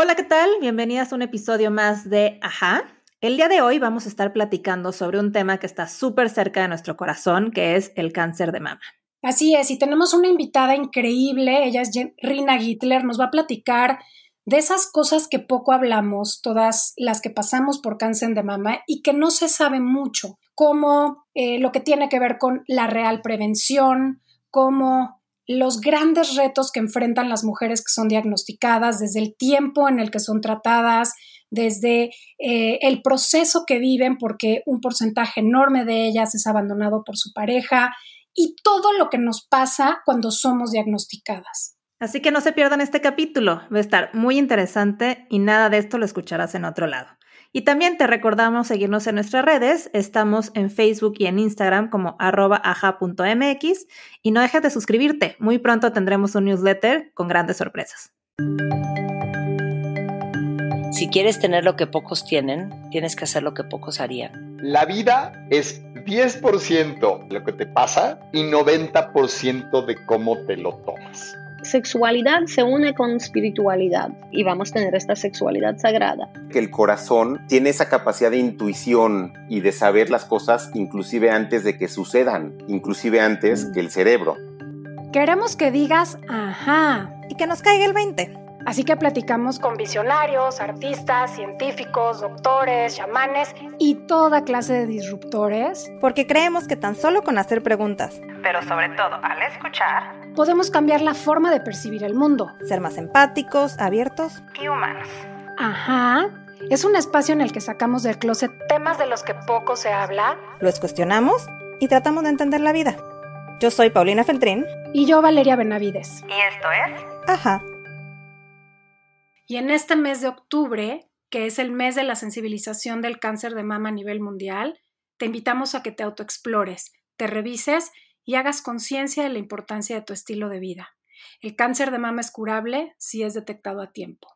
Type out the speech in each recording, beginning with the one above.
Hola, ¿qué tal? Bienvenidas a un episodio más de Ajá. El día de hoy vamos a estar platicando sobre un tema que está súper cerca de nuestro corazón, que es el cáncer de mama. Así es, y tenemos una invitada increíble, ella es Rina Gittler, nos va a platicar de esas cosas que poco hablamos, todas las que pasamos por cáncer de mama y que no se sabe mucho, como eh, lo que tiene que ver con la real prevención, como los grandes retos que enfrentan las mujeres que son diagnosticadas, desde el tiempo en el que son tratadas, desde eh, el proceso que viven, porque un porcentaje enorme de ellas es abandonado por su pareja, y todo lo que nos pasa cuando somos diagnosticadas. Así que no se pierdan este capítulo, va a estar muy interesante y nada de esto lo escucharás en otro lado. Y también te recordamos seguirnos en nuestras redes. Estamos en Facebook y en Instagram como arroba aja.mx. Y no dejes de suscribirte. Muy pronto tendremos un newsletter con grandes sorpresas. Si quieres tener lo que pocos tienen, tienes que hacer lo que pocos harían. La vida es 10% lo que te pasa y 90% de cómo te lo tomas sexualidad se une con espiritualidad y vamos a tener esta sexualidad sagrada. Que el corazón tiene esa capacidad de intuición y de saber las cosas inclusive antes de que sucedan, inclusive antes que el cerebro. Queremos que digas ajá y que nos caiga el 20. Así que platicamos con visionarios, artistas, científicos, doctores, chamanes y toda clase de disruptores. Porque creemos que tan solo con hacer preguntas, pero sobre todo al escuchar, podemos cambiar la forma de percibir el mundo. Ser más empáticos, abiertos y humanos. Ajá. Es un espacio en el que sacamos del closet temas de los que poco se habla. Los cuestionamos y tratamos de entender la vida. Yo soy Paulina Feltrín. Y yo Valeria Benavides. Y esto es... Ajá. Y en este mes de octubre, que es el mes de la sensibilización del cáncer de mama a nivel mundial, te invitamos a que te autoexplores, te revises y hagas conciencia de la importancia de tu estilo de vida. El cáncer de mama es curable si es detectado a tiempo.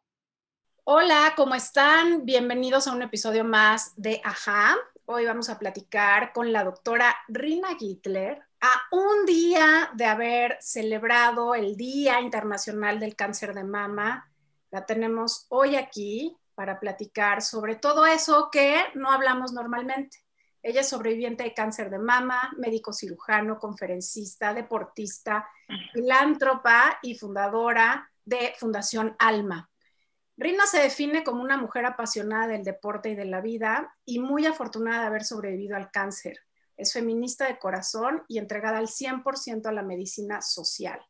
Hola, ¿cómo están? Bienvenidos a un episodio más de Ajá. Hoy vamos a platicar con la doctora Rina Gittler a un día de haber celebrado el Día Internacional del Cáncer de Mama la tenemos hoy aquí para platicar sobre todo eso que no hablamos normalmente. Ella es sobreviviente de cáncer de mama, médico cirujano, conferencista, deportista, filántropa y fundadora de Fundación Alma. Rina se define como una mujer apasionada del deporte y de la vida y muy afortunada de haber sobrevivido al cáncer. Es feminista de corazón y entregada al 100% a la medicina social.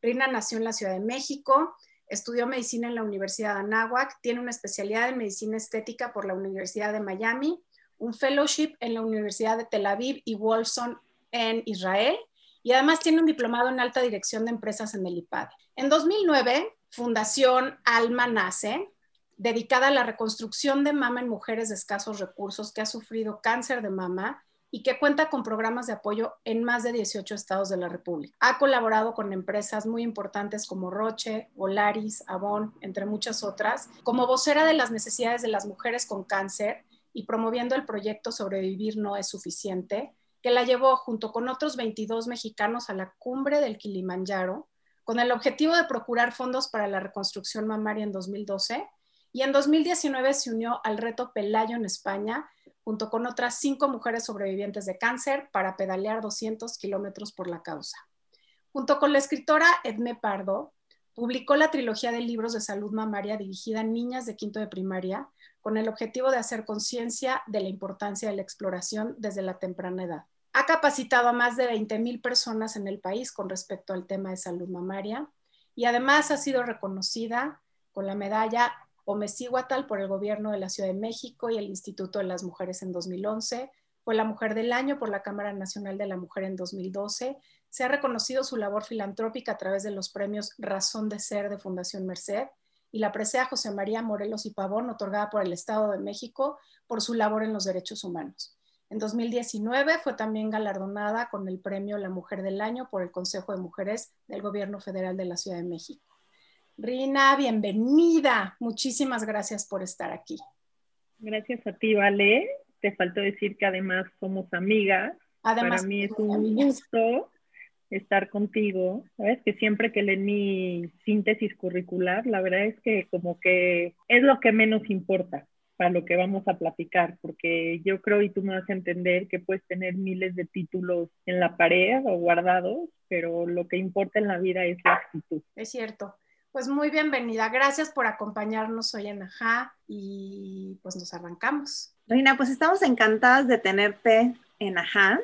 Rina nació en la Ciudad de México, Estudió medicina en la Universidad de Anáhuac, tiene una especialidad en medicina estética por la Universidad de Miami, un fellowship en la Universidad de Tel Aviv y Wolfson en Israel, y además tiene un diplomado en alta dirección de empresas en el IPAD. En 2009, Fundación Alma nace, dedicada a la reconstrucción de mama en mujeres de escasos recursos que ha sufrido cáncer de mama y que cuenta con programas de apoyo en más de 18 estados de la República. Ha colaborado con empresas muy importantes como Roche, Volaris, Avon, entre muchas otras, como vocera de las necesidades de las mujeres con cáncer y promoviendo el proyecto Sobrevivir no es suficiente, que la llevó junto con otros 22 mexicanos a la cumbre del Kilimanjaro, con el objetivo de procurar fondos para la reconstrucción mamaria en 2012 y en 2019 se unió al reto Pelayo en España, junto con otras cinco mujeres sobrevivientes de cáncer, para pedalear 200 kilómetros por la causa. Junto con la escritora Edme Pardo, publicó la trilogía de libros de salud mamaria dirigida a niñas de quinto de primaria, con el objetivo de hacer conciencia de la importancia de la exploración desde la temprana edad. Ha capacitado a más de 20.000 personas en el país con respecto al tema de salud mamaria y además ha sido reconocida con la medalla Omecíhuatl por el gobierno de la Ciudad de México y el Instituto de las Mujeres en 2011. Fue la Mujer del Año por la Cámara Nacional de la Mujer en 2012. Se ha reconocido su labor filantrópica a través de los premios Razón de Ser de Fundación Merced y la presea José María Morelos y Pavón, otorgada por el Estado de México por su labor en los derechos humanos. En 2019 fue también galardonada con el premio La Mujer del Año por el Consejo de Mujeres del Gobierno Federal de la Ciudad de México. Rina, bienvenida. Muchísimas gracias por estar aquí. Gracias a ti, Vale. Te faltó decir que además somos amigas. Además, Para mí es un gusto estar contigo. Sabes que siempre que leen mi síntesis curricular, la verdad es que como que es lo que menos importa para lo que vamos a platicar, porque yo creo y tú me vas a entender que puedes tener miles de títulos en la pared o guardados, pero lo que importa en la vida es la actitud. Es cierto. Pues muy bienvenida. Gracias por acompañarnos hoy en Ajá y pues nos arrancamos. Reina, pues estamos encantadas de tenerte en Ajá.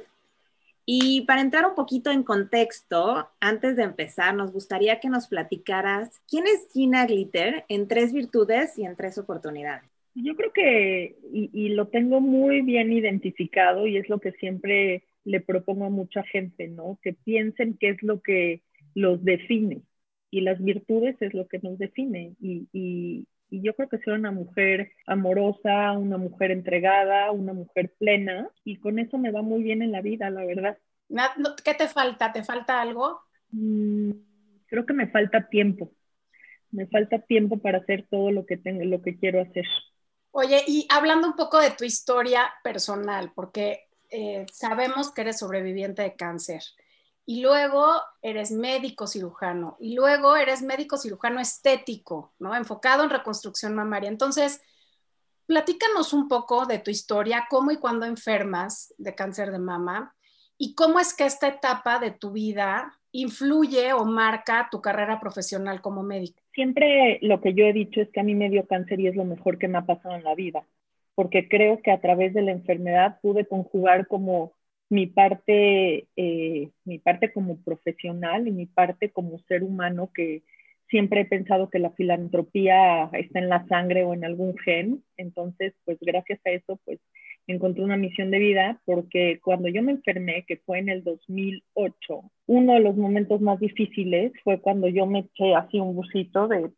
Y para entrar un poquito en contexto, antes de empezar, nos gustaría que nos platicaras quién es Gina Glitter en tres virtudes y en tres oportunidades. Yo creo que, y, lo tengo muy bien identificado y es lo que siempre le propongo a mucha gente, ¿no? Que piensen qué es lo que los define y las virtudes es lo que nos define. Y, y yo creo que soy una mujer amorosa, una mujer entregada, una mujer plena y con eso me va muy bien en la vida, la verdad. ¿Qué te falta? ¿Te falta algo? Mm, creo que me falta tiempo. Me falta tiempo para hacer todo lo que tengo, lo que quiero hacer. Oye, y hablando un poco de tu historia personal, porque eh, sabemos que eres sobreviviente de cáncer y luego eres médico cirujano y luego eres médico cirujano estético, ¿no? Enfocado en reconstrucción mamaria. Entonces, platícanos un poco de tu historia, cómo y cuándo enfermas de cáncer de mama y cómo es que esta etapa de tu vida influye o marca tu carrera profesional como médico. Siempre lo que yo he dicho es que a mí me dio cáncer y es lo mejor que me ha pasado en la vida, porque creo que a través de la enfermedad pude conjugar como mi parte, eh, mi parte como profesional y mi parte como ser humano que siempre he pensado que la filantropía está en la sangre o en algún gen. Entonces, pues gracias a eso, pues encontré una misión de vida porque cuando yo me enfermé, que fue en el 2008, uno de los momentos más difíciles fue cuando yo me eché así un busito de,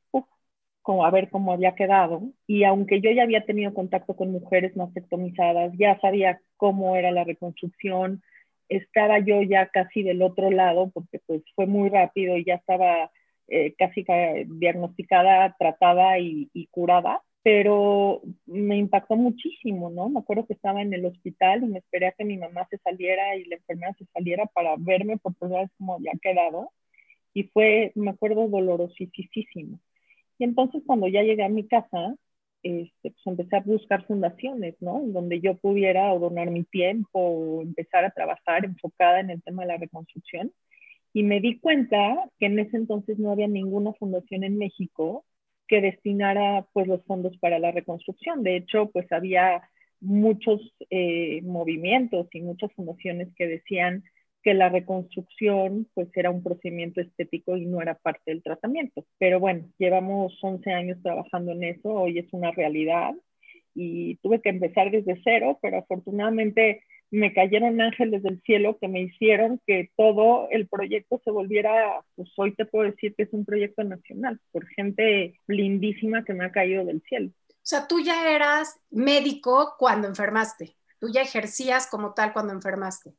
como a ver cómo había quedado. Y aunque yo ya había tenido contacto con mujeres mastectomizadas, ya sabía cómo era la reconstrucción, estaba yo ya casi del otro lado, porque pues fue muy rápido y ya estaba eh, casi diagnosticada, tratada y, y, curada, pero me impactó muchísimo, ¿no? Me acuerdo que estaba en el hospital y me esperé a que mi mamá se saliera y la enfermera se saliera para verme por primera vez cómo había quedado. Y fue, me acuerdo, dolorosísimo y entonces cuando ya llegué a mi casa, este, pues empecé a buscar fundaciones, ¿no? Donde yo pudiera donar mi tiempo, o empezar a trabajar enfocada en el tema de la reconstrucción. Y me di cuenta que en ese entonces no había ninguna fundación en México que destinara pues los fondos para la reconstrucción. De hecho, pues había muchos eh, movimientos y muchas fundaciones que decían que la reconstrucción pues era un procedimiento estético y no era parte del tratamiento. Pero bueno, llevamos 11 años trabajando en eso, hoy es una realidad y tuve que empezar desde cero, pero afortunadamente me cayeron ángeles del cielo que me hicieron que todo el proyecto se volviera, pues hoy te puedo decir que es un proyecto nacional, por gente lindísima que me ha caído del cielo. O sea, tú ya eras médico cuando enfermaste, tú ya ejercías como tal cuando enfermaste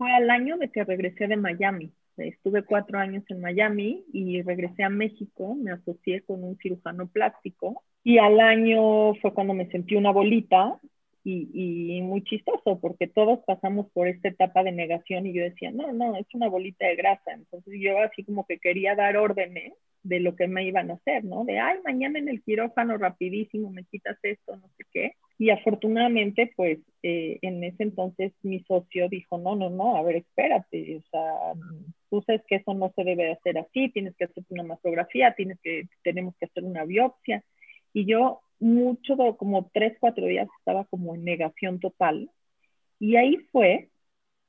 fue al año de que regresé de Miami. Estuve cuatro años en Miami y regresé a México, me asocié con un cirujano plástico y al año fue cuando me sentí una bolita y, y, muy chistoso porque todos pasamos por esta etapa de negación y yo decía, no, no, es una bolita de grasa. Entonces yo así como que quería dar órdenes de lo que me iban a hacer, ¿no? De, ay, mañana en el quirófano rapidísimo me quitas esto, no sé qué. Y afortunadamente, pues, eh, en ese entonces mi socio dijo, no, no, no, a ver, espérate, o sea, tú sabes que eso no se debe hacer así, tienes que hacer una mastografía, tienes que, tenemos que hacer una biopsia. Y yo mucho, como tres, cuatro días estaba como en negación total. Y ahí fue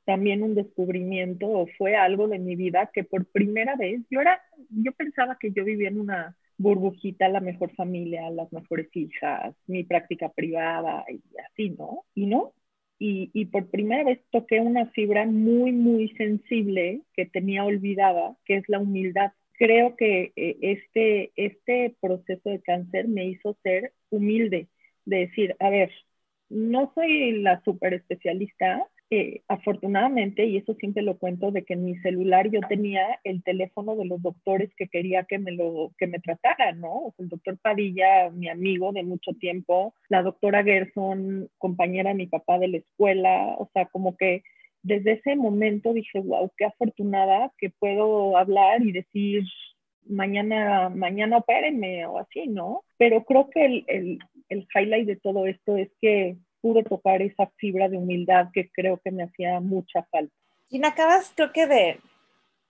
también un descubrimiento o fue algo de mi vida que por primera vez yo era, yo pensaba que yo vivía en una burbujita, la mejor familia, las mejores hijas, mi práctica privada y así, ¿no? Y no. Y, y por primera vez toqué una fibra muy, muy sensible que tenía olvidada, que es la humildad. Creo que eh, este, este proceso de cáncer me hizo ser humilde, de decir, a ver, no soy la super especialista, eh, afortunadamente, y eso siempre lo cuento, de que en mi celular yo tenía el teléfono de los doctores que quería que me lo que me trataran, ¿no? el doctor Padilla, mi amigo de mucho tiempo, la doctora Gerson, compañera de mi papá de la escuela, o sea, como que desde ese momento dije, wow, qué afortunada que puedo hablar y decir, mañana, mañana opérenme o así, ¿no? Pero creo que el, el, el highlight de todo esto es que pude tocar esa fibra de humildad que creo que me hacía mucha falta. Y acabas, creo que de,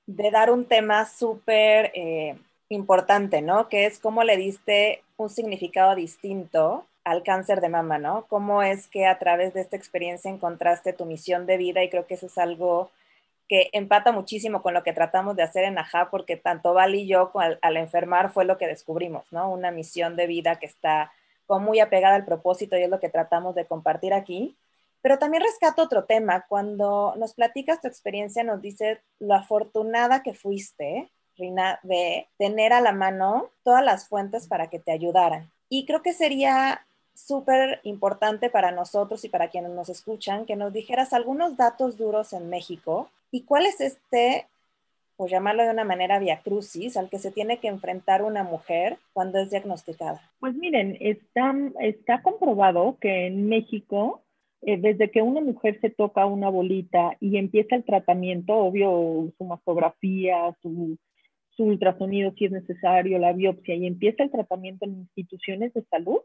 de dar un tema súper eh, importante, ¿no? Que es cómo le diste un significado distinto al cáncer de mama, ¿no? Cómo es que a través de esta experiencia encontraste tu misión de vida y creo que eso es algo que empata muchísimo con lo que tratamos de hacer en AJA, porque tanto Val y yo al, al, enfermar fue lo que descubrimos, ¿no? Una misión de vida que está muy apegada al propósito y es lo que tratamos de compartir aquí. Pero también rescato otro tema. Cuando nos platicas tu experiencia, nos dices lo afortunada que fuiste, Rina, de tener a la mano todas las fuentes para que te ayudaran. Y creo que sería súper importante para nosotros y para quienes nos escuchan que nos dijeras algunos datos duros en México y cuál es este, por llamarlo de una manera via crucis, al que se tiene que enfrentar una mujer cuando es diagnosticada. Pues miren, está, está comprobado que en México, eh, desde que una mujer se toca una bolita y empieza el tratamiento, obvio, su mastografía, su ultrasonido si es necesario, la biopsia, y empieza el tratamiento en instituciones de salud,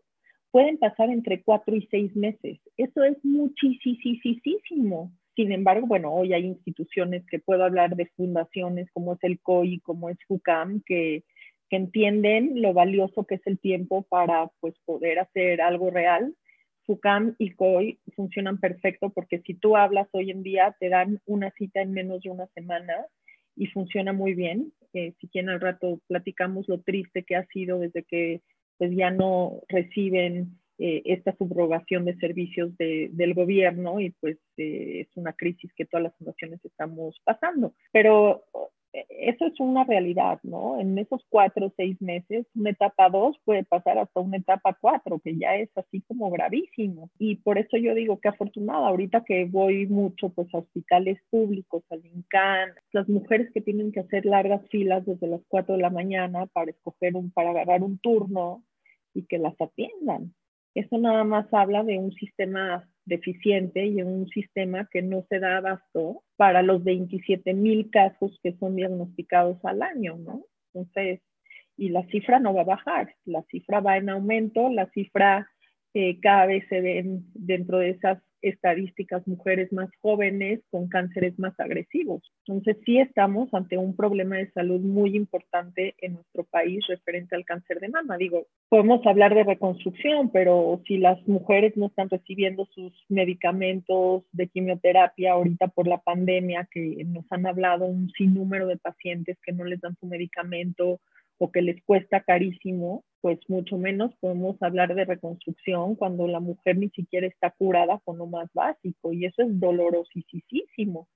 pueden pasar entre cuatro y seis meses. Eso es muchísimo. Sin embargo, bueno, hoy hay instituciones que puedo hablar de fundaciones como es el COI, como es FUCAM, que, que entienden lo valioso que es el tiempo para pues, poder hacer algo real. FUCAM y COI funcionan perfecto porque si tú hablas hoy en día, te dan una cita en menos de una semana y funciona muy bien. Eh, si quieren al rato platicamos lo triste que ha sido desde que pues ya no reciben eh, esta subrogación de servicios de, del gobierno y pues eh, es una crisis que todas las fundaciones estamos pasando. Pero eso es una realidad, ¿no? En esos cuatro o seis meses, una etapa dos puede pasar hasta una etapa cuatro, que ya es así como gravísimo. Y por eso yo digo que afortunada, ahorita que voy mucho pues a hospitales públicos, al INCAN, las mujeres que tienen que hacer largas filas desde las cuatro de la mañana para escoger un, para agarrar un turno y que las atiendan. Eso nada más habla de un sistema deficiente y un sistema que no se da abasto para los 27 mil casos que son diagnosticados al año, ¿no? Entonces, y la cifra no va a bajar, la cifra va en aumento, la cifra eh, cada vez se ven dentro de esas estadísticas mujeres más jóvenes con cánceres más agresivos. Entonces sí estamos ante un problema de salud muy importante en nuestro país referente al cáncer de mama. Digo, podemos hablar de reconstrucción, pero si las mujeres no están recibiendo sus medicamentos de quimioterapia ahorita por la pandemia, que nos han hablado un sinnúmero de pacientes que no les dan su medicamento o que les cuesta carísimo, pues mucho menos podemos hablar de reconstrucción cuando la mujer ni siquiera está curada con lo más básico y eso es dolorosísimo.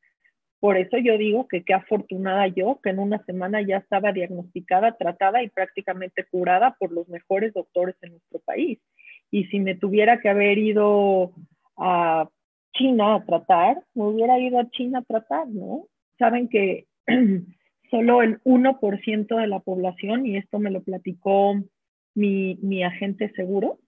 Por eso yo digo que qué afortunada yo que en una semana ya estaba diagnosticada, tratada y prácticamente curada por los mejores doctores en nuestro país. Y si me tuviera que haber ido a China a tratar, me hubiera ido a China a tratar, ¿no? Saben que solo el 1% de la población, y esto me lo platicó mi, mi agente seguro,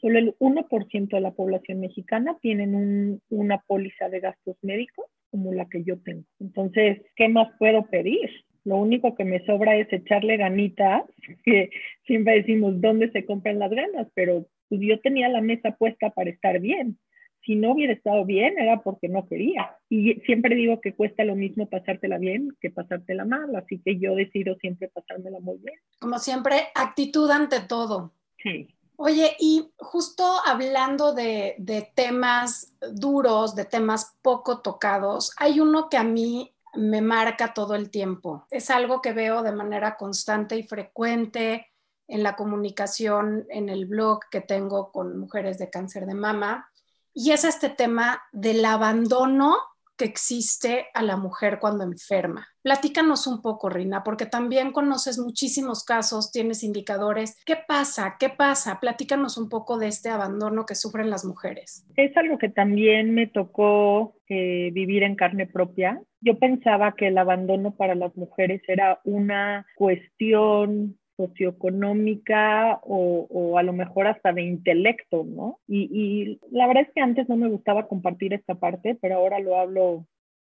solo el 1% de la población mexicana tienen una póliza de gastos médicos como la que yo tengo. Entonces, ¿qué más puedo pedir? Lo único que me sobra es echarle ganitas, que siempre decimos dónde se compran las ganas, pero pues, yo tenía la mesa puesta para estar bien si no hubiera estado bien era porque no quería. Y siempre digo que cuesta lo mismo pasártela bien que pasártela mal, así que yo decido siempre pasármela muy bien. Como siempre, actitud ante todo. Sí. Oye, y justo hablando de, de temas duros, de temas poco tocados, hay uno que a mí me marca todo el tiempo. Es algo que veo de manera constante y frecuente en la comunicación, en el blog que tengo con mujeres de cáncer de mama y es este tema del abandono que existe a la mujer cuando enferma. Platícanos un poco, Rina, porque también conoces muchísimos casos, tienes indicadores. ¿Qué pasa? ¿Qué pasa? Platícanos un poco de este abandono que sufren las mujeres. Es algo que también me tocó eh, vivir en carne propia. Yo pensaba que el abandono para las mujeres era una cuestión socioeconómica o, a lo mejor hasta de intelecto, ¿no? Y, y, la verdad es que antes no me gustaba compartir esta parte, pero ahora lo hablo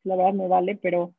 la verdad me vale, pero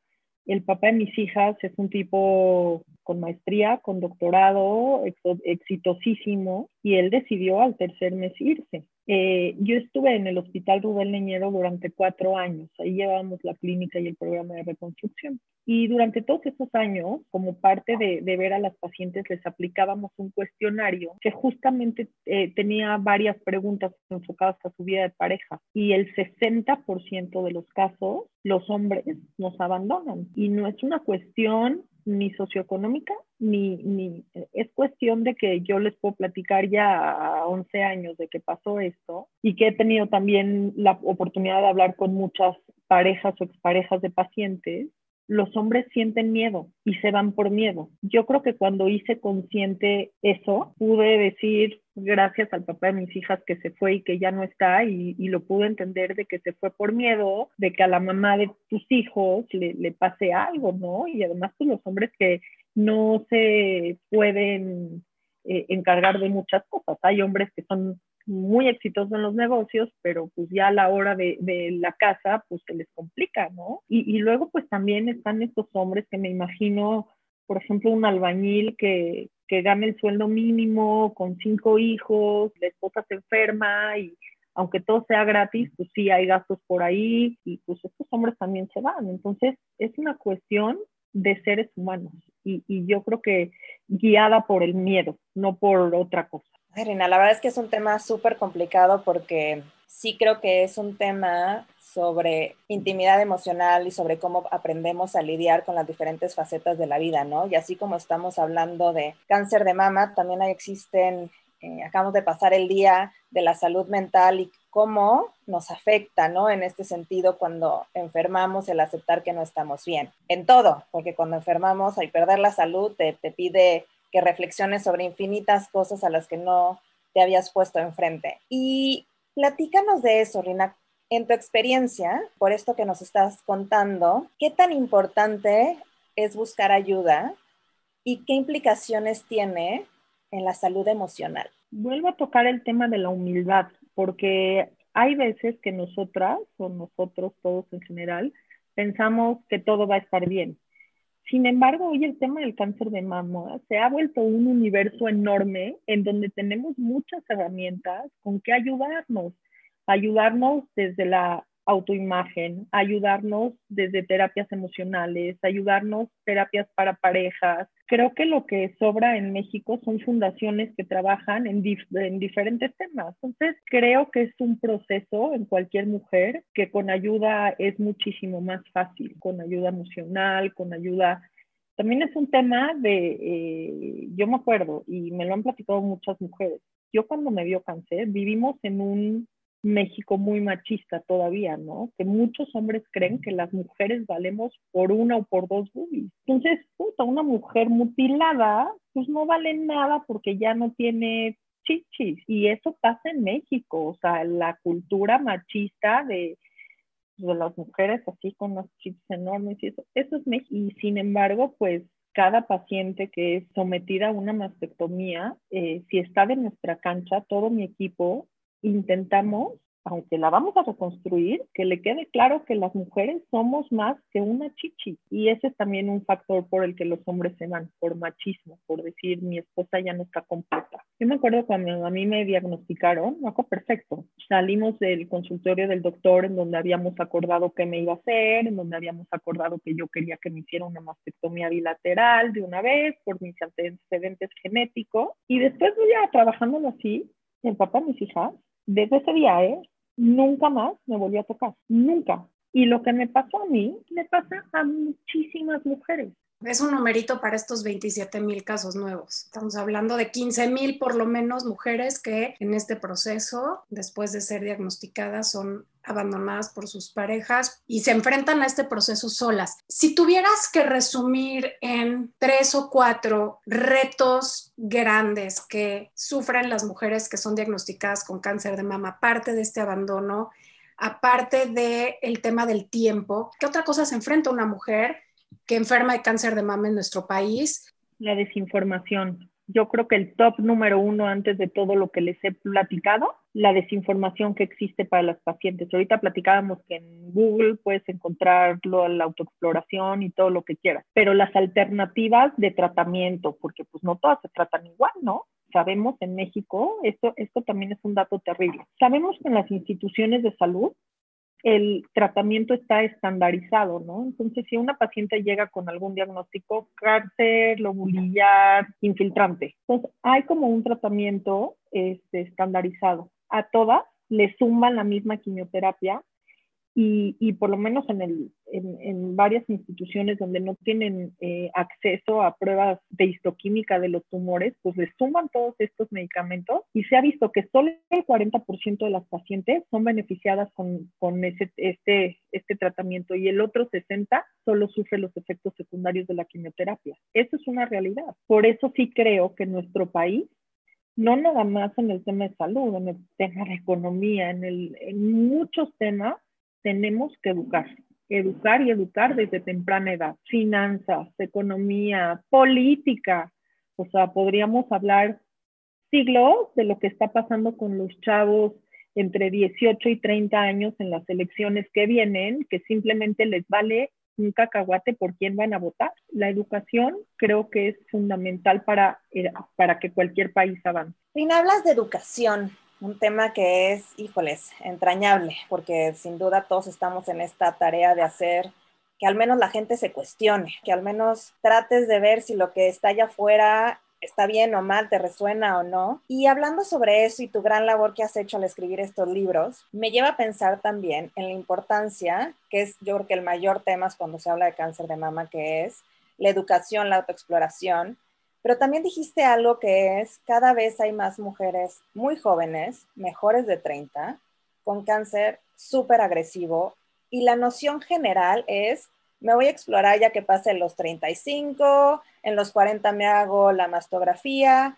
el papá de mis hijas es un tipo con maestría, con doctorado, exitosísimo, y él decidió al tercer mes irse. Eh, yo estuve en el Hospital Rubén Leñero durante cuatro años. Ahí llevábamos la clínica y el programa de reconstrucción. Y durante todos esos años, como parte de, ver a las pacientes, les aplicábamos un cuestionario que justamente eh, tenía varias preguntas enfocadas a su vida de pareja. Y el 60% de los casos, los hombres nos abandonan. Y no es una cuestión ni socioeconómica, ni, ni es cuestión de que yo les puedo platicar ya a 11 años de que pasó esto y que he tenido también la oportunidad de hablar con muchas parejas o exparejas de pacientes los hombres sienten miedo y se van por miedo. Yo creo que cuando hice consciente eso, pude decir gracias al papá de mis hijas que se fue y que ya no está y, lo pude entender de que se fue por miedo, de que a la mamá de tus hijos le, le pase algo, ¿no? Y además pues los hombres que no se pueden eh, encargar de muchas cosas. Hay hombres que son muy exitosos en los negocios, pero pues ya a la hora de, la casa, pues se les complica, ¿no? Y, luego pues también están estos hombres que me imagino, por ejemplo, un albañil que, que gana el sueldo mínimo con cinco hijos, la esposa se enferma y aunque todo sea gratis, pues sí hay gastos por ahí y pues estos hombres también se van. Entonces es una cuestión de seres humanos y, y yo creo que guiada por el miedo, no por otra cosa. La verdad es que es un tema súper complicado porque sí creo que es un tema sobre intimidad emocional y sobre cómo aprendemos a lidiar con las diferentes facetas de la vida, ¿no? Y así como estamos hablando de cáncer de mama, también existen, eh, acabamos de pasar el día de la salud mental y cómo nos afecta, ¿no? En este sentido, cuando enfermamos, el aceptar que no estamos bien. En todo, porque cuando enfermamos, hay perder la salud, te, te pide que reflexiones sobre infinitas cosas a las que no te habías puesto enfrente. Y platícanos de eso, Rina. En tu experiencia, por esto que nos estás contando, ¿qué tan importante es buscar ayuda y qué implicaciones tiene en la salud emocional? Vuelvo a tocar el tema de la humildad, porque hay veces que nosotras o nosotros todos en general pensamos que todo va a estar bien sin embargo, hoy el tema del cáncer de mama se ha vuelto un universo enorme en donde tenemos muchas herramientas con que ayudarnos, ayudarnos desde la autoimagen, ayudarnos desde terapias emocionales, ayudarnos terapias para parejas. Creo que lo que sobra en México son fundaciones que trabajan en, en, diferentes temas. Entonces, creo que es un proceso en cualquier mujer que con ayuda es muchísimo más fácil, con ayuda emocional, con ayuda... También es un tema de, eh, yo me acuerdo, y me lo han platicado muchas mujeres, yo cuando me dio cáncer vivimos en un México muy machista todavía, ¿no? Que muchos hombres creen que las mujeres valemos por una o por dos boobies. Entonces, puta, una mujer mutilada, pues no vale nada porque ya no tiene chichis. Y eso pasa en México, o sea, la cultura machista de, de las mujeres así con las chichis enormes y eso, eso es México. Y sin embargo, pues cada paciente que es sometida a una mastectomía, eh, si está de nuestra cancha, todo mi equipo intentamos, aunque la vamos a reconstruir, que le quede claro que las mujeres somos más que una chichi. Y ese es también un factor por el que los hombres se van, por machismo, por decir mi esposa ya no está completa. Yo me acuerdo cuando a mí me diagnosticaron, me acuerdo perfecto. Salimos del consultorio del doctor en donde habíamos acordado qué me iba a hacer, en donde habíamos acordado que yo quería que me hiciera una mastectomía bilateral de una vez por mis antecedentes genéticos. Y después ya trabajándolo así, el papá de mis hijas desde ese día, ¿eh? Nunca más me volvió a tocar, nunca. Y lo que me pasó a mí, le pasa a muchísimas mujeres. Es un numerito para estos 27 mil casos nuevos. Estamos hablando de 15 mil por lo menos mujeres que en este proceso, después de ser diagnosticadas, son abandonadas por sus parejas y se enfrentan a este proceso solas. Si tuvieras que resumir en tres o cuatro retos grandes que sufren las mujeres que son diagnosticadas con cáncer de mama, aparte de este abandono, aparte del el tema del tiempo, ¿qué otra cosa se enfrenta una mujer que enferma de cáncer de mama en nuestro país? La desinformación yo creo que el top número uno antes de todo lo que les he platicado, la desinformación que existe para las pacientes. Ahorita platicábamos que en Google puedes encontrarlo, la autoexploración y todo lo que quieras, pero las alternativas de tratamiento, porque pues no todas se tratan igual, ¿no? Sabemos en México, esto, esto también es un dato terrible, sabemos que en las instituciones de salud el tratamiento está estandarizado, ¿no? Entonces, si una paciente llega con algún diagnóstico, cáncer, lobulillar, infiltrante, entonces hay como un tratamiento este, estandarizado. A todas le suman la misma quimioterapia y, por lo menos en, el, en, varias instituciones donde no tienen eh, acceso a pruebas de histoquímica de los tumores, pues les suman todos estos medicamentos y se ha visto que solo el 40% de las pacientes son beneficiadas con, con ese, este, este tratamiento y el otro 60% solo sufre los efectos secundarios de la quimioterapia. Eso es una realidad. Por eso sí creo que nuestro país no nada más en el tema de salud, en el tema de economía, en, el, en muchos temas, tenemos que educar, educar y educar desde temprana edad. Finanzas, economía, política. O sea, podríamos hablar siglos de lo que está pasando con los chavos entre 18 y 30 años en las elecciones que vienen, que simplemente les vale un cacahuate por quién van a votar. La educación creo que es fundamental para, eh, para que cualquier país avance. Sin hablas de educación, un tema que es, híjoles, entrañable, porque sin duda todos estamos en esta tarea de hacer que al menos la gente se cuestione, que al menos trates de ver si lo que está allá afuera está bien o mal, te resuena o no. Y hablando sobre eso y tu gran labor que has hecho al escribir estos libros, me lleva a pensar también en la importancia, que es yo creo que el mayor tema es cuando se habla de cáncer de mama, que es la educación, la autoexploración, pero también dijiste algo que es, cada vez hay más mujeres muy jóvenes, mejores de 30, con cáncer súper agresivo y la noción general es, me voy a explorar ya que pase los 35, en los 40 me hago la mastografía.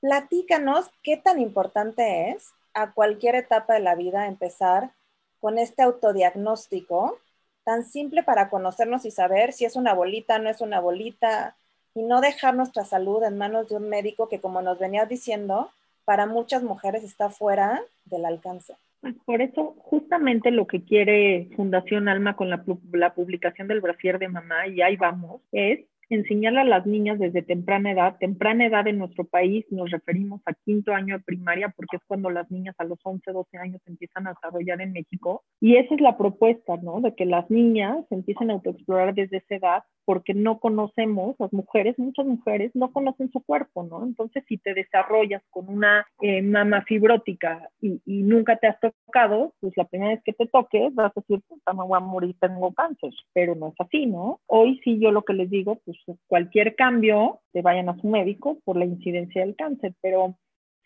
Platícanos qué tan importante es a cualquier etapa de la vida empezar con este autodiagnóstico tan simple para conocernos y saber si es una bolita, no es una bolita, y no dejar nuestra salud en manos de un médico que, como nos venías diciendo, para muchas mujeres está fuera del alcance. Pues por eso, justamente lo que quiere Fundación Alma con la, la publicación del brasier de mamá, y ahí vamos, es enseñar a las niñas desde temprana edad, temprana edad en nuestro país nos referimos a quinto año de primaria porque es cuando las niñas a los 11, 12 años empiezan a desarrollar en México y esa es la propuesta, ¿no? De que las niñas empiecen a autoexplorar desde esa edad porque no conocemos, las mujeres, muchas mujeres no conocen su cuerpo, ¿no? Entonces si te desarrollas con una eh, mama fibrótica y, y, nunca te has tocado, pues la primera vez que te toques vas a decir, puta, me voy a morir, tengo cáncer, pero no es así, ¿no? Hoy sí yo lo que les digo, pues cualquier cambio, te vayan a su médico por la incidencia del cáncer, pero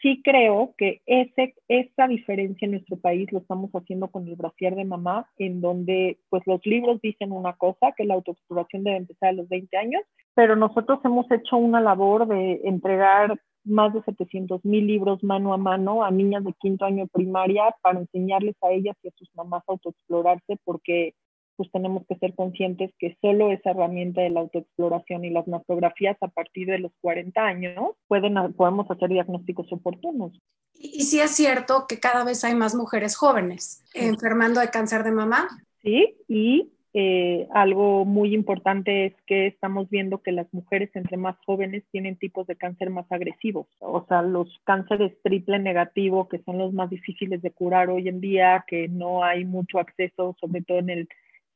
sí creo que ese, esa diferencia en nuestro país lo estamos haciendo con el brasier de mamá, en donde pues los libros dicen una cosa, que la autoexploración debe empezar a los 20 años, pero nosotros hemos hecho una labor de entregar más de 700 mil libros mano a mano a niñas de quinto año de primaria para enseñarles a ellas y a sus mamás a autoexplorarse, porque pues tenemos que ser conscientes que solo esa herramienta de la autoexploración y las mastografías a partir de los 40 años pueden, podemos hacer diagnósticos oportunos. Y, sí es cierto que cada vez hay más mujeres jóvenes enfermando de cáncer de mama. Sí, y eh, algo muy importante es que estamos viendo que las mujeres entre más jóvenes tienen tipos de cáncer más agresivos. O sea, los cánceres triple negativo, que son los más difíciles de curar hoy en día, que no hay mucho acceso, sobre todo en el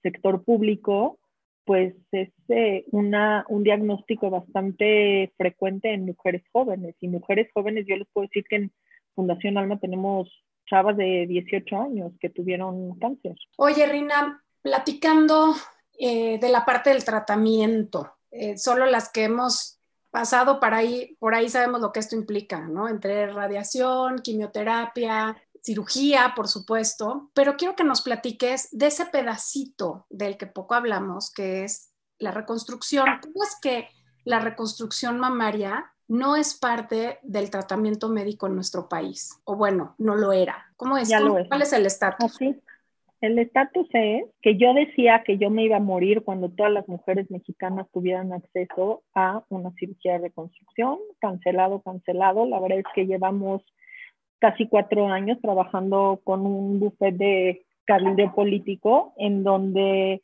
sector público, pues es eh, una, un diagnóstico bastante frecuente en mujeres jóvenes. Y mujeres jóvenes, yo les puedo decir que en Fundación Alma tenemos chavas de 18 años que tuvieron cáncer. Oye, Rina, platicando eh, de la parte del tratamiento, eh, solo las que hemos pasado para ahí, por ahí sabemos lo que esto implica, ¿no? Entre radiación, quimioterapia, cirugía, por supuesto, pero quiero que nos platiques de ese pedacito del que poco hablamos, que es la reconstrucción. ¿Cómo es que la reconstrucción mamaria no es parte del tratamiento médico en nuestro país? O bueno, no lo era. ¿Cómo es? Ya lo ¿Cuál es el estatus? Así, El estatus es que yo decía que yo me iba a morir cuando todas las mujeres mexicanas tuvieran acceso a una cirugía de reconstrucción, cancelado, cancelado. La verdad es que llevamos casi cuatro años trabajando con un buffet de cabildo político en donde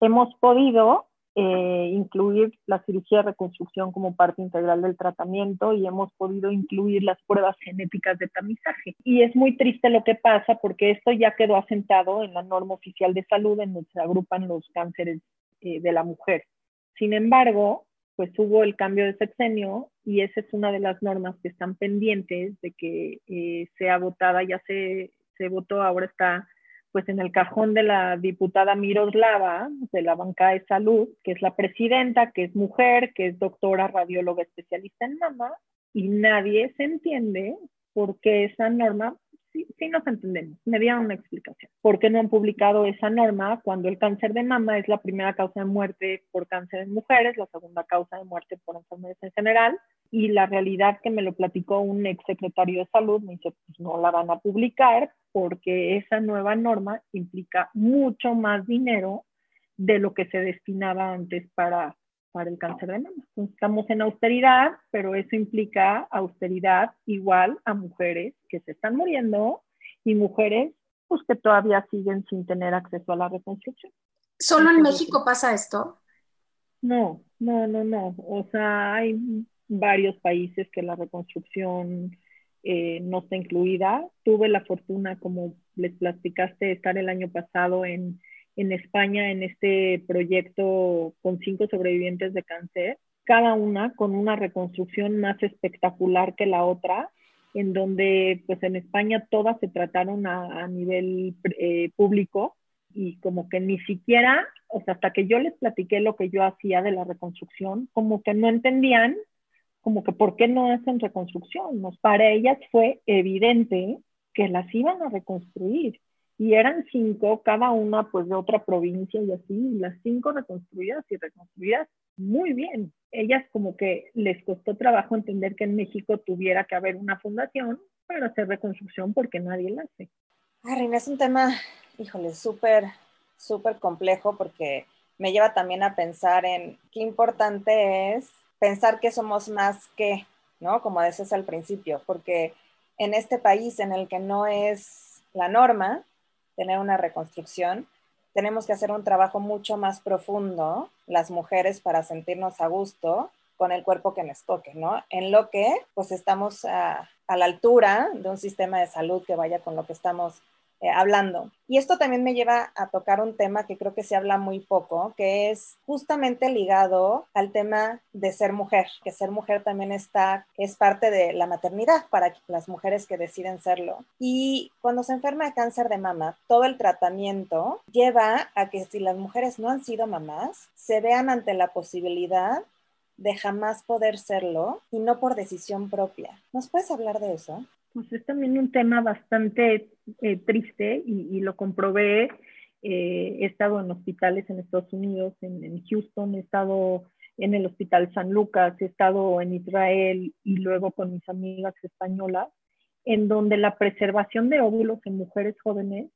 hemos podido eh, incluir la cirugía de reconstrucción como parte integral del tratamiento y hemos podido incluir las pruebas genéticas de tamizaje. Y es muy triste lo que pasa porque esto ya quedó asentado en la norma oficial de salud en donde se agrupan los cánceres eh, de la mujer. Sin embargo, pues hubo el cambio de sexenio y esa es una de las normas que están pendientes de que eh, sea votada, ya se, se votó, ahora está pues en el cajón de la diputada Miroslava, de la banca de salud, que es la presidenta, que es mujer, que es doctora radióloga especialista en mama, y nadie se entiende por qué esa norma, sí, sí nos entendemos, me dieron una explicación, por qué no han publicado esa norma cuando el cáncer de mama es la primera causa de muerte por cáncer en mujeres, la segunda causa de muerte por enfermedades en general, y la realidad que me lo platicó un ex secretario de salud, me dice, pues no la van a publicar porque esa nueva norma implica mucho más dinero de lo que se destinaba antes para, para el cáncer de mama. estamos en austeridad, pero eso implica austeridad igual a mujeres que se están muriendo y mujeres pues, que todavía siguen sin tener acceso a la reconstrucción. ¿Solo en México pasa esto? No, no, no, no. O sea, hay varios países que la reconstrucción eh, no está incluida. Tuve la fortuna, como les platicaste, de estar el año pasado en, en España en este proyecto con cinco sobrevivientes de cáncer, cada una con una reconstrucción más espectacular que la otra, en donde pues en España todas se trataron a, a nivel eh, público y como que ni siquiera, o sea, hasta que yo les platiqué lo que yo hacía de la reconstrucción, como que no entendían como que ¿por qué no hacen reconstrucción? para ellas fue evidente que las iban a reconstruir y eran cinco, cada una pues de otra provincia y así, y las cinco reconstruidas y reconstruidas muy bien. Ellas como que les costó trabajo entender que en México tuviera que haber una fundación para hacer reconstrucción porque nadie la hace. Ay, es un tema, híjole, súper, súper complejo porque me lleva también a pensar en qué importante es pensar que somos más que, ¿no? Como decías al principio, porque en este país en el que no es la norma tener una reconstrucción, tenemos que hacer un trabajo mucho más profundo, las mujeres, para sentirnos a gusto con el cuerpo que nos toque, ¿no? En lo que, pues, estamos a, a la altura de un sistema de salud que vaya con lo que estamos eh, hablando. Y esto también me lleva a tocar un tema que creo que se habla muy poco, que es justamente ligado al tema de ser mujer, que ser mujer también está, es parte de la maternidad para las mujeres que deciden serlo. Y cuando se enferma de cáncer de mama, todo el tratamiento lleva a que si las mujeres no han sido mamás, se vean ante la posibilidad de jamás poder serlo y no por decisión propia. ¿Nos puedes hablar de eso? Pues es también un tema bastante eh, triste y, lo comprobé. Eh, he estado en hospitales en Estados Unidos, en, Houston, he estado en el Hospital San Lucas, he estado en Israel y luego con mis amigas españolas, en donde la preservación de óvulos en mujeres jóvenes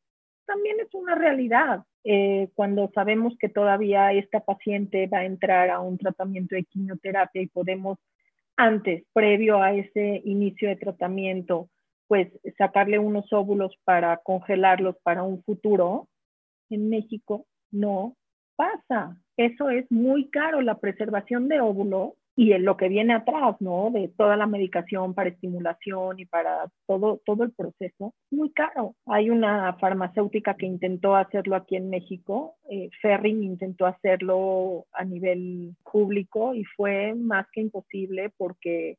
también es una realidad. Eh, cuando sabemos que todavía esta paciente va a entrar a un tratamiento de quimioterapia y podemos antes, previo a ese inicio de tratamiento, pues sacarle unos óvulos para congelarlos para un futuro, en México no pasa. Eso es muy caro, la preservación de óvulos y en lo que viene atrás, ¿no? De toda la medicación para estimulación y para todo, todo el proceso, muy caro. Hay una farmacéutica que intentó hacerlo aquí en México, eh, intentó hacerlo a nivel público y fue más que imposible porque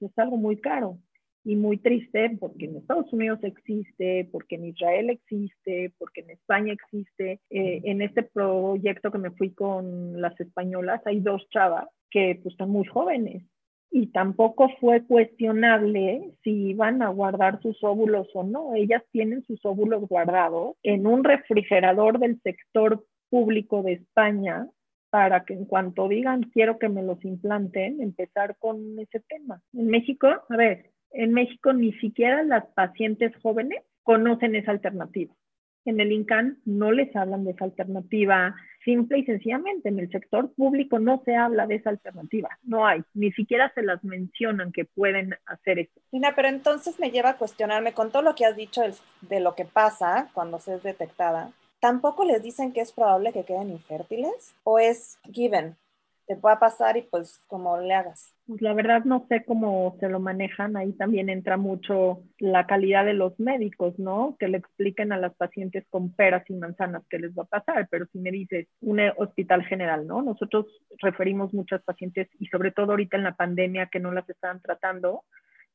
es algo muy caro y muy triste porque en Estados Unidos existe, porque en Israel existe, porque en España existe. Eh, en este proyecto que me fui con las españolas hay dos chavas que pues, están muy jóvenes y tampoco fue cuestionable si iban a guardar sus óvulos o no. Ellas tienen sus óvulos guardados en un refrigerador del sector público de España para que en cuanto digan quiero que me los implanten, empezar con ese tema. En México, a ver, en México ni siquiera las pacientes jóvenes conocen esa alternativa. en el INCAN no les hablan de esa alternativa. Simple y sencillamente, en el sector público no se habla de esa alternativa. No hay. Ni siquiera se las mencionan que pueden hacer eso. Nina, pero entonces me lleva a cuestionarme con todo lo que has dicho de lo que pasa cuando se es detectada. ¿Tampoco les dicen que es probable que queden infértiles? ¿O es given? Te pueda pasar y pues como le hagas. Pues la verdad no sé cómo se lo manejan, ahí también entra mucho la calidad de los médicos, ¿no? Que le expliquen a las pacientes con peras y manzanas qué les va a pasar, pero si me dices un hospital general, ¿no? Nosotros referimos muchas pacientes y sobre todo ahorita en la pandemia que no las estaban tratando,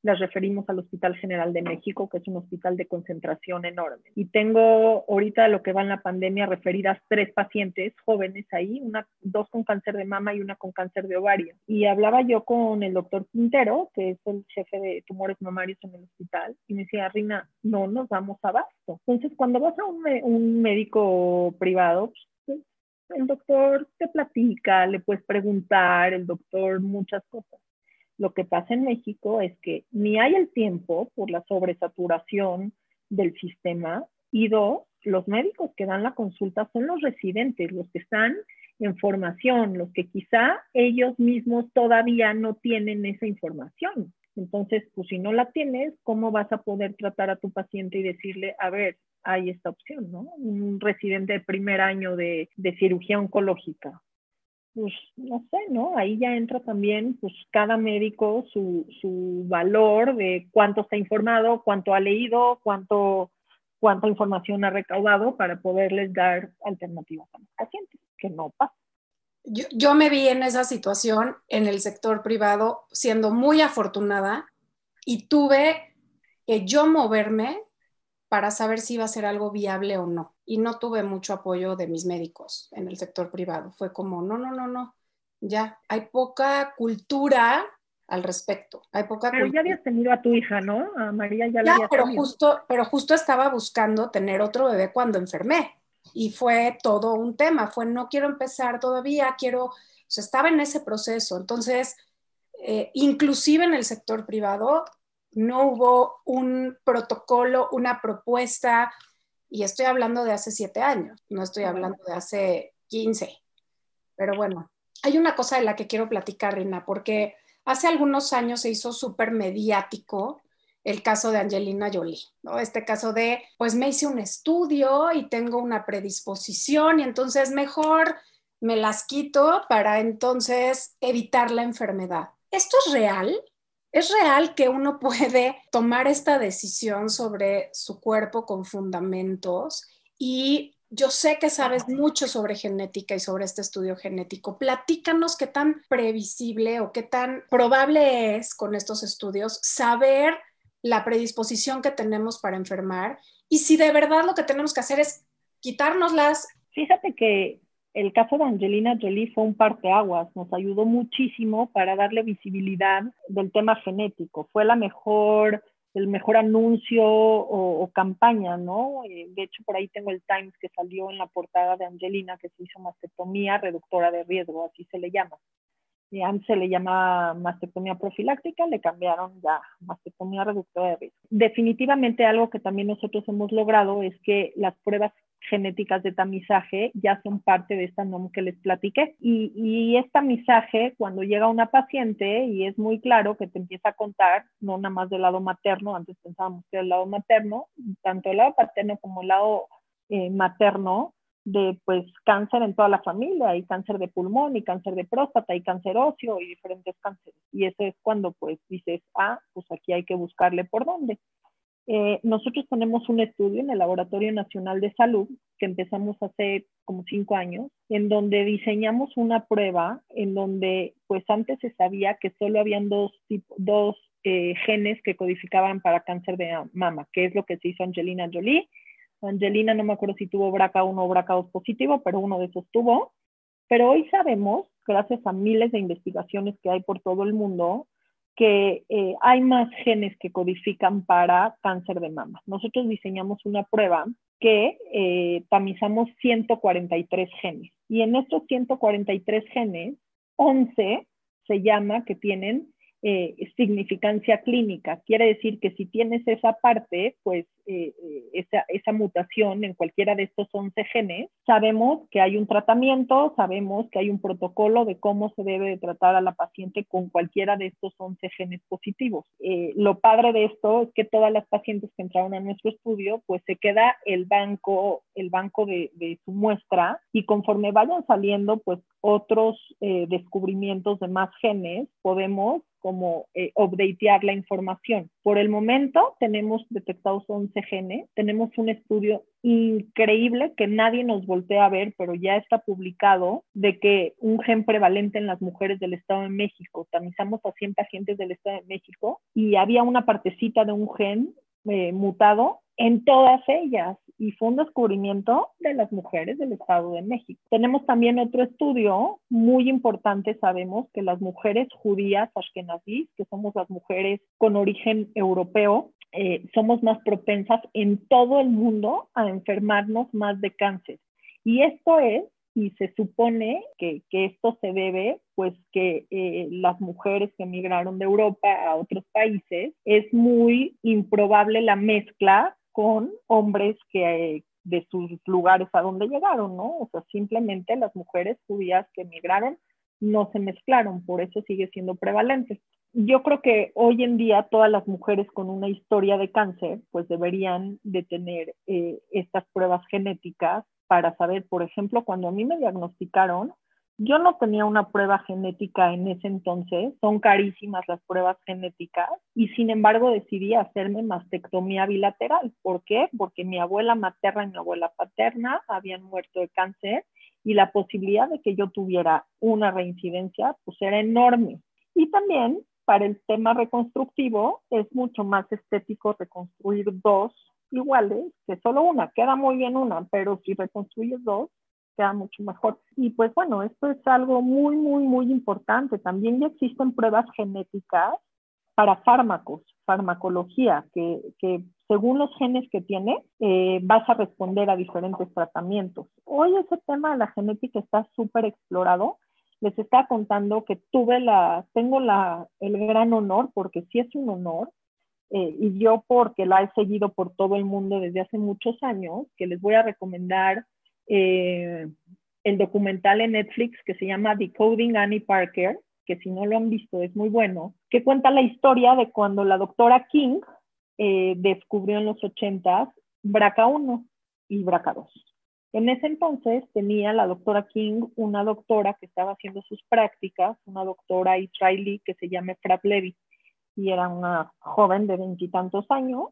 las referimos al Hospital General de México, que es un hospital de concentración enorme. Y tengo ahorita lo que va en la pandemia referidas tres pacientes jóvenes ahí, una, dos con cáncer de mama y una con cáncer de ovario. Y hablaba yo con el doctor Quintero, que es el jefe de tumores mamarios en el hospital, y me decía, Rina, no nos damos abasto. Entonces, cuando vas a un, un médico privado, pues, el doctor te platica, le puedes preguntar, el doctor muchas cosas lo que pasa en México es que ni hay el tiempo por la sobresaturación del sistema y dos, los médicos que dan la consulta son los residentes, los que están en formación, los que quizá ellos mismos todavía no tienen esa información. Entonces, pues si no la tienes, ¿cómo vas a poder tratar a tu paciente y decirle, a ver, hay esta opción, ¿no? Un residente de primer año de, de cirugía oncológica pues no sé, ¿no? Ahí ya entra también pues cada médico su, su valor de cuánto está informado, cuánto ha leído, cuánto, cuánta información ha recaudado para poderles dar alternativas a los pacientes, que no pasa. Yo, yo me vi en esa situación en el sector privado siendo muy afortunada y tuve que yo moverme para saber si iba a ser algo viable o no. Y no tuve mucho apoyo de mis médicos en el sector privado. Fue como, no, no, no, no, ya, hay poca cultura al respecto. Hay poca pero ya habías tenido a tu hija, ¿no? A María ya, la pero justo, pero justo estaba buscando tener otro bebé cuando enfermé. Y fue todo un tema. Fue, no quiero empezar todavía, quiero, o sea, estaba en ese proceso. Entonces, eh, inclusive en el sector privado, no hubo un protocolo, una propuesta, y estoy hablando de hace siete años, no estoy hablando de hace 15. Pero bueno, hay una cosa de la que quiero platicar, Rina, porque hace algunos años se hizo súper mediático el caso de Angelina Jolie, ¿no? Este caso de, pues me hice un estudio y tengo una predisposición y entonces mejor me las quito para entonces evitar la enfermedad. ¿Esto es real? ¿Es real que uno puede tomar esta decisión sobre su cuerpo con fundamentos? Y yo sé que sabes mucho sobre genética y sobre este estudio genético. Platícanos qué tan previsible o qué tan probable es con estos estudios saber la predisposición que tenemos para enfermar y si de verdad lo que tenemos que hacer es quitárnoslas. Fíjate que el caso de Angelina Jolie fue un parteaguas, nos ayudó muchísimo para darle visibilidad del tema genético. Fue la mejor, el mejor anuncio o, campaña, ¿no? Eh, de hecho, por ahí tengo el Times que salió en la portada de Angelina, que se hizo mastectomía reductora de riesgo, así se le llama. Y antes se le llama mastectomía profiláctica, le cambiaron ya mastectomía reductora de riesgo. Definitivamente algo que también nosotros hemos logrado es que las pruebas genéticas de tamizaje ya son parte de esta NOM que les platiqué. Y, y este tamizaje, cuando llega una paciente, y es muy claro que te empieza a contar, no nada más del lado materno, antes pensábamos que el lado materno, tanto el lado paterno como el lado eh, materno, de pues cáncer en toda la familia, hay cáncer de pulmón y cáncer de próstata y cáncer óseo y diferentes cánceres. Y eso es cuando pues dices, ah, pues aquí hay que buscarle por dónde. Eh, nosotros tenemos un estudio en el Laboratorio Nacional de Salud que empezamos hace como cinco años, en donde diseñamos una prueba en donde pues antes se sabía que solo habían dos, dos eh, genes que codificaban para cáncer de mama, que es lo que se hizo Angelina Jolie. Angelina no me acuerdo si tuvo BRCA1 o BRCA2 positivo, pero uno de esos tuvo. Pero hoy sabemos, gracias a miles de investigaciones que hay por todo el mundo, que eh, hay más genes que codifican para cáncer de mama. Nosotros diseñamos una prueba que eh, tamizamos 143 genes y en estos 143 genes, 11 se llama que tienen eh, significancia clínica. Quiere decir que si tienes esa parte, pues eh, eh, esa, esa, mutación en cualquiera de estos 11 genes, sabemos que hay un tratamiento, sabemos que hay un protocolo de cómo se debe tratar a la paciente con cualquiera de estos 11 genes positivos. lo padre de esto es que todas las pacientes que entraron a nuestro estudio, pues se queda el banco, el banco de, de su muestra y conforme vayan saliendo, pues otros descubrimientos de más genes, podemos como eh, updatear la información. Por el momento tenemos detectados 11 genes, tenemos un estudio increíble que nadie nos voltea a ver, pero ya está publicado, de que un gen prevalente en las mujeres del Estado de México, tamizamos a 100 pacientes del Estado de México y había una partecita de un gen eh, mutado en todas ellas y fue un descubrimiento de las mujeres del Estado de México. Tenemos también otro estudio muy importante, sabemos que las mujeres judías ashkenazis, que somos las mujeres con origen europeo, eh, somos más propensas en todo el mundo a enfermarnos más de cáncer. Y esto es y se supone que, que, esto se debe, pues que eh, las mujeres que emigraron de Europa a otros países, es muy improbable la mezcla con hombres que de sus lugares a donde llegaron, ¿no? O sea, simplemente las mujeres judías que emigraron no se mezclaron, por eso sigue siendo prevalente. Yo creo que hoy en día todas las mujeres con una historia de cáncer, pues deberían de tener eh, estas pruebas genéticas para saber, por ejemplo, cuando a mí me diagnosticaron, yo no tenía una prueba genética en ese entonces, son carísimas las pruebas genéticas y sin embargo decidí hacerme mastectomía bilateral. ¿Por qué? Porque mi abuela materna y mi abuela paterna habían muerto de cáncer y la posibilidad de que yo tuviera una reincidencia pues era enorme. Y también para el tema reconstructivo es mucho más estético reconstruir dos iguales que solo una. Queda muy bien una, pero si reconstruyes dos, queda mucho mejor. Y pues bueno, esto es algo muy, muy, muy importante. También ya existen pruebas genéticas para fármacos, farmacología, que, que según los genes que tiene, eh, vas a responder a diferentes tratamientos. Hoy ese tema de la genética está súper explorado. Les estaba contando que tuve la, tengo la, el gran honor, porque sí es un honor, eh, y yo porque la he seguido por todo el mundo desde hace muchos años, que les voy a recomendar eh, el documental en Netflix que se llama Decoding Annie Parker, que si no lo han visto es muy bueno, que cuenta la historia de cuando la doctora King eh, descubrió en los 80 BRCA1 y BRCA2. En ese entonces tenía la doctora King una doctora que estaba haciendo sus prácticas, una doctora israelí que se llama Frat Levy, y era una joven de veintitantos años,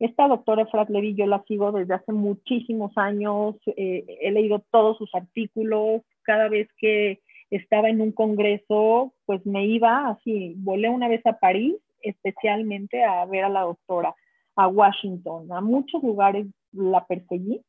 esta doctora Efrat Levy yo la sigo desde hace muchísimos años, eh, he leído todos sus artículos, cada vez que estaba en un congreso, pues me iba así, volé una vez a París, especialmente a ver a la doctora, a Washington, a muchos lugares la perseguí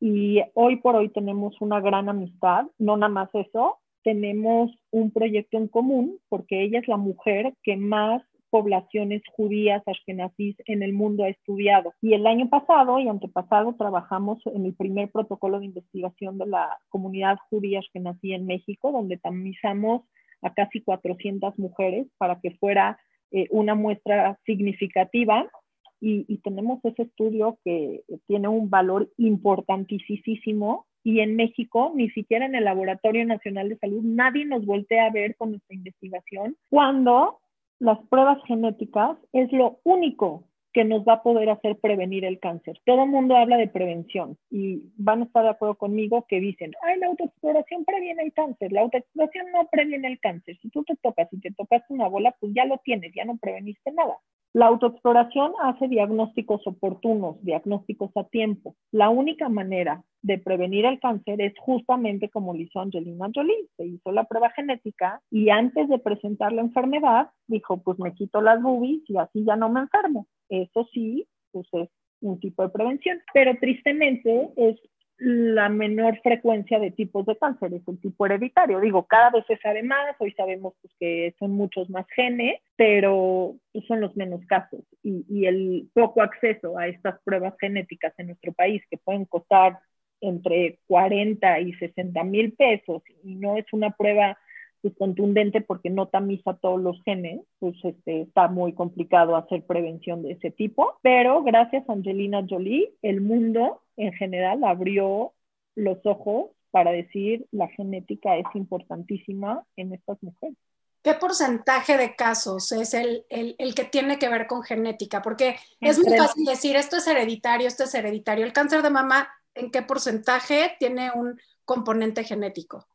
y hoy por hoy tenemos una gran amistad, no nada más eso, tenemos un proyecto en común porque ella es la mujer que más poblaciones judías ashkenazis en el mundo ha estudiado. Y el año pasado y antepasado trabajamos en el primer protocolo de investigación de la comunidad judía ashkenazí en México, donde tamizamos a casi 400 mujeres para que fuera eh, una muestra significativa. Y, y tenemos ese estudio que tiene un valor importantísimo y en México, ni siquiera en el Laboratorio Nacional de Salud, nadie nos voltea a ver con nuestra investigación cuando las pruebas genéticas es lo único que nos va a poder hacer prevenir el cáncer. Todo el mundo habla de prevención y van a estar de acuerdo conmigo que dicen, ay, la autoexploración previene el cáncer. La autoexploración no previene el cáncer. Si tú te tocas y te tocas una bola, pues ya lo tienes, ya no preveniste nada. La autoexploración hace diagnósticos oportunos, diagnósticos a tiempo. La única manera de prevenir el cáncer es justamente como lo hizo Angelina Jolie. Se hizo la prueba genética y antes de presentar la enfermedad dijo, pues me quito las boobies y así ya no me enfermo. Eso sí, pues es un tipo de prevención. Pero tristemente es la menor frecuencia de tipos de cáncer, es el tipo hereditario. Digo, cada vez se sabe más, hoy sabemos pues, que son muchos más genes, pero pues, son los menos casos. Y, y, el poco acceso a estas pruebas genéticas en nuestro país, que pueden costar entre 40 y 60 mil pesos, y no es una prueba pues, contundente porque no tamiza todos los genes, pues este, está muy complicado hacer prevención de ese tipo. Pero gracias a Angelina Jolie, el mundo en general abrió los ojos para decir la genética es importantísima en estas mujeres. ¿Qué porcentaje de casos es el, el, que tiene que ver con genética? Porque es muy fácil decir, esto es hereditario, esto es hereditario. El cáncer de mama, ¿en qué porcentaje tiene un componente genético?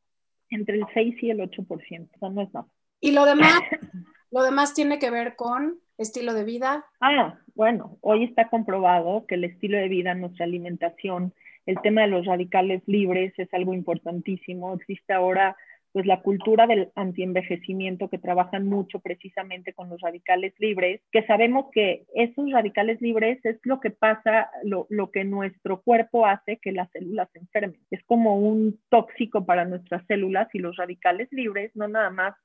Entre el 6 y el 8%, o sea, no es nada. ¿Y lo demás? ¿Lo demás tiene que ver con estilo de vida? Ah, bueno, hoy está comprobado que el estilo de vida, nuestra alimentación, el tema de los radicales libres es algo importantísimo. Existe ahora pues la cultura del antienvejecimiento que trabajan mucho precisamente con los radicales libres, que sabemos que esos radicales libres es lo que pasa, lo, lo que nuestro cuerpo hace que las células se enfermen. Es como un tóxico para nuestras células y los radicales libres no nada más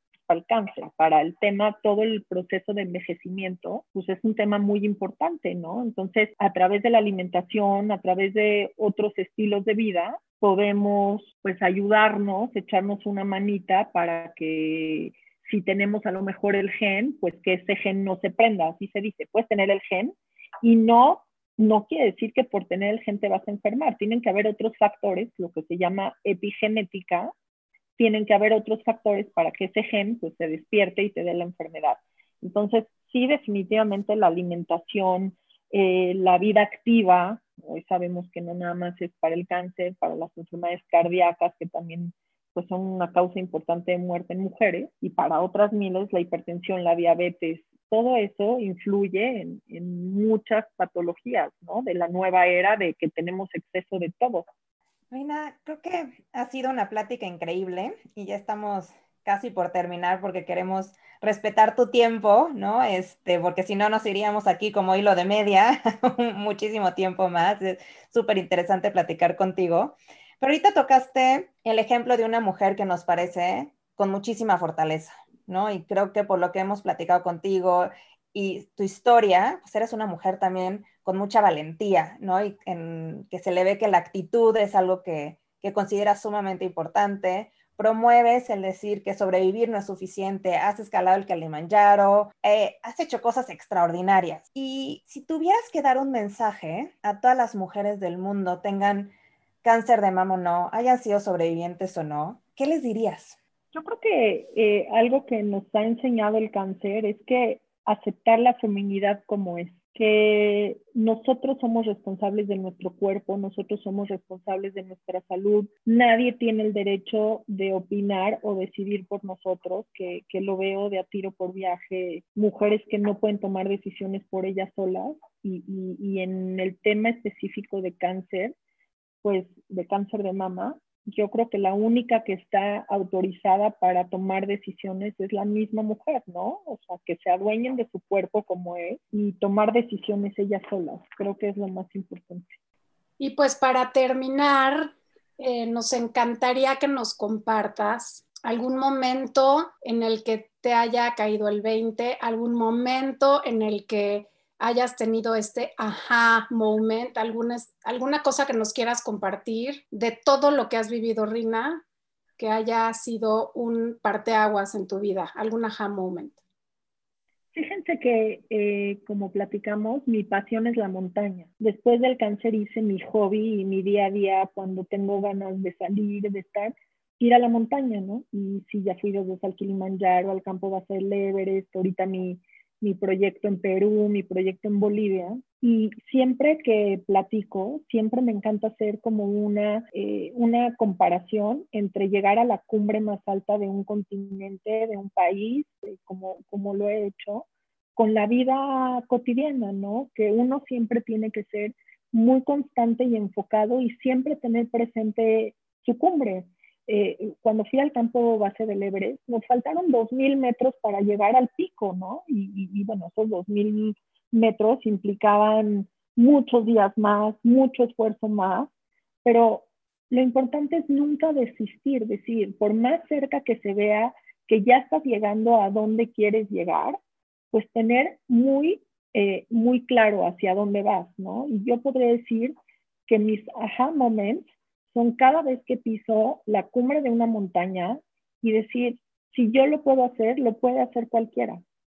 cáncer, para el tema, todo el proceso de envejecimiento, pues es un tema muy importante, ¿no? Entonces, a través de la alimentación, a través de otros estilos de vida, podemos pues ayudarnos, echarnos una manita para que si tenemos a lo mejor el gen, pues que ese gen no se prenda, así se dice, puedes tener el gen y no no quiere decir que por tener el gen te vas a enfermar, tienen que haber otros factores, lo que se llama epigenética, tienen que haber otros factores para que ese gen pues, se despierte y te dé la enfermedad. Entonces, sí, definitivamente la alimentación, eh, la vida activa, hoy sabemos que no nada más es para el cáncer, para las enfermedades cardíacas, que también pues, son una causa importante de muerte en mujeres, y para otras miles, la hipertensión, la diabetes, todo eso influye en, en muchas patologías, ¿no? De la nueva era de que tenemos exceso de todo. Reina, creo que ha sido una plática increíble y ya estamos casi por terminar porque queremos respetar tu tiempo, ¿no? Este, porque si no nos iríamos aquí como hilo de media muchísimo tiempo más. Es súper interesante platicar contigo. Pero ahorita tocaste el ejemplo de una mujer que nos parece con muchísima fortaleza, ¿no? Y creo que por lo que hemos platicado contigo y tu historia, pues eres una mujer también con mucha valentía, ¿no? Y en, que se le ve que la actitud es algo que, que consideras sumamente importante. Promueves el decir que sobrevivir no es suficiente, has escalado el Kilimanjaro, eh, has hecho cosas extraordinarias. Y si tuvieras que dar un mensaje a todas las mujeres del mundo, tengan cáncer de mama o no, hayan sido sobrevivientes o no, ¿qué les dirías? Yo creo que eh, algo que nos ha enseñado el cáncer es que aceptar la feminidad como es, que nosotros somos responsables de nuestro cuerpo, nosotros somos responsables de nuestra salud, nadie tiene el derecho de opinar o decidir por nosotros, que, lo veo de a tiro por viaje, mujeres que no pueden tomar decisiones por ellas solas y, y en el tema específico de cáncer, pues de cáncer de mama, yo creo que la única que está autorizada para tomar decisiones es la misma mujer, ¿no? O sea, que se adueñen de su cuerpo como es y tomar decisiones ellas solas. Creo que es lo más importante. Y pues para terminar, eh, nos encantaría que nos compartas algún momento en el que te haya caído el 20, algún momento en el que hayas tenido este aha moment, alguna, alguna cosa que nos quieras compartir de todo lo que has vivido, Rina, que haya sido un parteaguas en tu vida, algún aha moment. Fíjense que, eh, como platicamos, mi pasión es la montaña. Después del cáncer hice mi hobby y mi día a día cuando tengo ganas de salir, de estar, ir a la montaña, ¿no? Y sí, ya fui desde al Kilimanjaro, al campo base del Everest, ahorita mi, mi proyecto en Perú, mi proyecto en Bolivia. Y siempre que platico, siempre me encanta hacer como una, eh, una comparación entre llegar a la cumbre más alta de un continente, de un país, eh, como, como lo he hecho, con la vida cotidiana, ¿no? Que uno siempre tiene que ser muy constante y enfocado y siempre tener presente su cumbre. Eh, cuando fui al campo base del Everest, nos faltaron 2.000 metros para llegar al pico, ¿no? Y, bueno, esos 2.000 metros implicaban muchos días más, mucho esfuerzo más, pero lo importante es nunca desistir, decir, por más cerca que se vea que ya estás llegando a donde quieres llegar, pues tener muy, eh, muy claro hacia dónde vas, ¿no? Y yo podría decir que mis aha moments son cada vez que piso la cumbre de una montaña y decir, Si yo lo puedo hacer, lo puede hacer cualquiera.